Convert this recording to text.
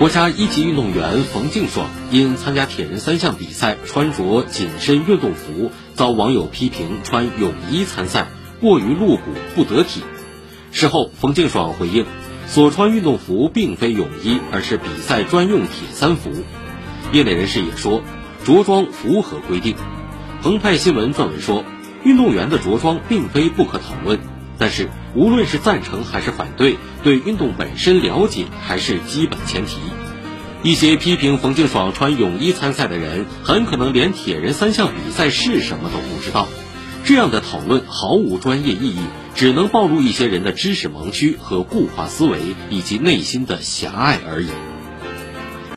国家一级运动员冯敬爽因参加铁人三项比赛穿着紧身运动服，遭网友批评穿泳衣参赛过于露骨不得体。事后，冯敬爽回应，所穿运动服并非泳衣，而是比赛专用铁三服。业内人士也说，着装符合规定。澎湃新闻撰文说，运动员的着装并非不可讨论，但是无论是赞成还是反对，对运动本身了解还是基本前提。一些批评冯敬爽穿泳衣参赛的人，很可能连铁人三项比赛是什么都不知道。这样的讨论毫无专业意义，只能暴露一些人的知识盲区和固化思维，以及内心的狭隘而已。